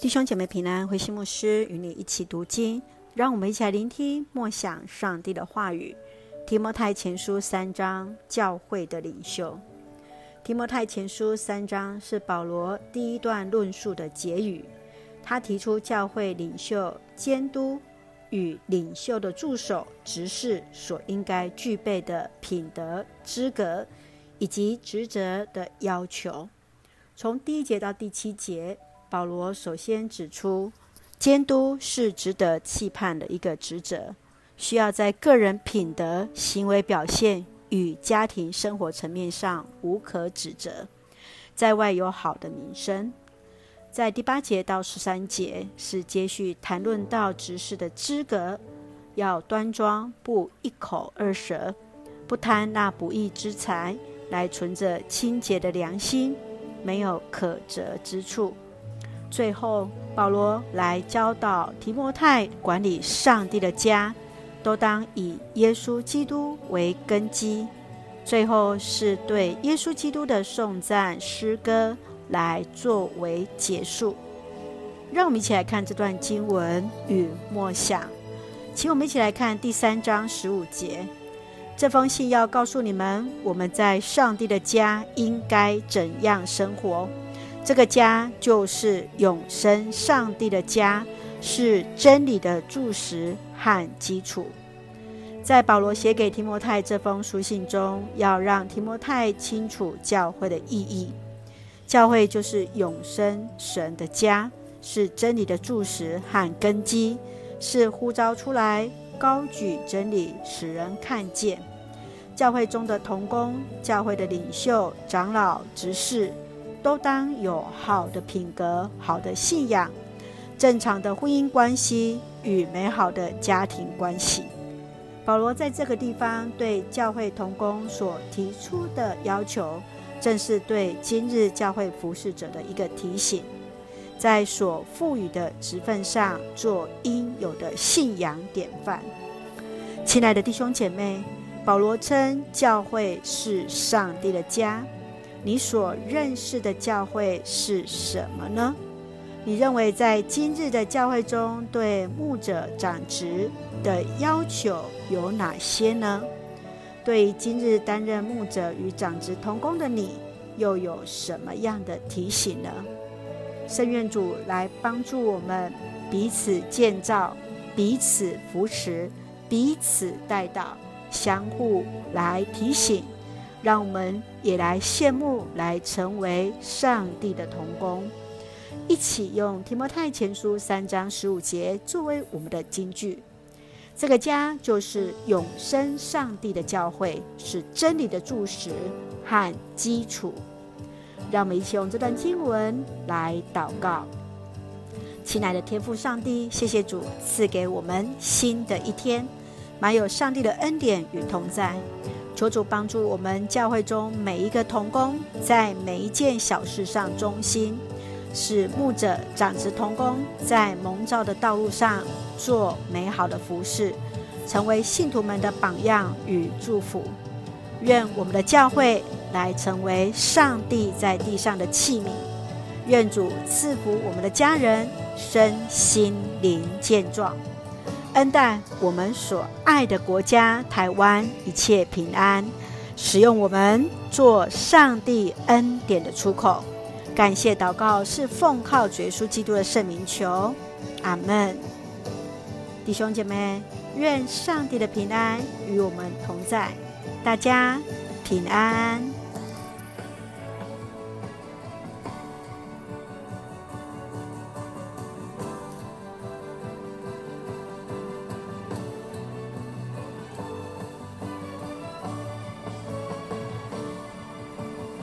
弟兄姐妹平安，慧馨牧师与你一起读经，让我们一起来聆听默想上帝的话语。提摩太前书三章，教会的领袖。提摩太前书三章是保罗第一段论述的结语，他提出教会领袖监督与领袖的助手执事所应该具备的品德资格以及职责的要求。从第一节到第七节。保罗首先指出，监督是值得期盼的一个职责，需要在个人品德、行为表现与家庭生活层面上无可指责，在外有好的名声。在第八节到十三节是接续谈论到执事的资格，要端庄，不一口二舌，不贪那不义之财，来存着清洁的良心，没有可责之处。最后，保罗来教导提摩太管理上帝的家，都当以耶稣基督为根基。最后是对耶稣基督的颂赞诗歌来作为结束。让我们一起来看这段经文与默想。请我们一起来看第三章十五节。这封信要告诉你们，我们在上帝的家应该怎样生活。这个家就是永生上帝的家，是真理的柱石和基础。在保罗写给提摩太这封书信中，要让提摩太清楚教会的意义。教会就是永生神的家，是真理的柱石和根基，是呼召出来高举真理，使人看见。教会中的同工、教会的领袖、长老、执事。都当有好的品格、好的信仰、正常的婚姻关系与美好的家庭关系。保罗在这个地方对教会同工所提出的要求，正是对今日教会服侍者的一个提醒，在所赋予的职分上做应有的信仰典范。亲爱的弟兄姐妹，保罗称教会是上帝的家。你所认识的教会是什么呢？你认为在今日的教会中，对牧者长职的要求有哪些呢？对今日担任牧者与长职同工的你，又有什么样的提醒呢？圣愿主来帮助我们彼此建造、彼此扶持、彼此带到，相互来提醒。让我们也来羡慕，来成为上帝的同工，一起用提摩太前书三章十五节作为我们的金句。这个家就是永生上帝的教会，是真理的柱石和基础。让我们一起用这段经文来祷告。亲爱的天父上帝，谢谢主赐给我们新的一天，满有上帝的恩典与同在。求主帮助我们教会中每一个童工，在每一件小事上忠心，使牧者长职童工在蒙召的道路上做美好的服事，成为信徒们的榜样与祝福。愿我们的教会来成为上帝在地上的器皿。愿主赐福我们的家人身心灵健壮。恩待我们所爱的国家台湾一切平安，使用我们做上帝恩典的出口。感谢祷告是奉靠主耶稣基督的圣名求，阿门。弟兄姐妹，愿上帝的平安与我们同在，大家平安。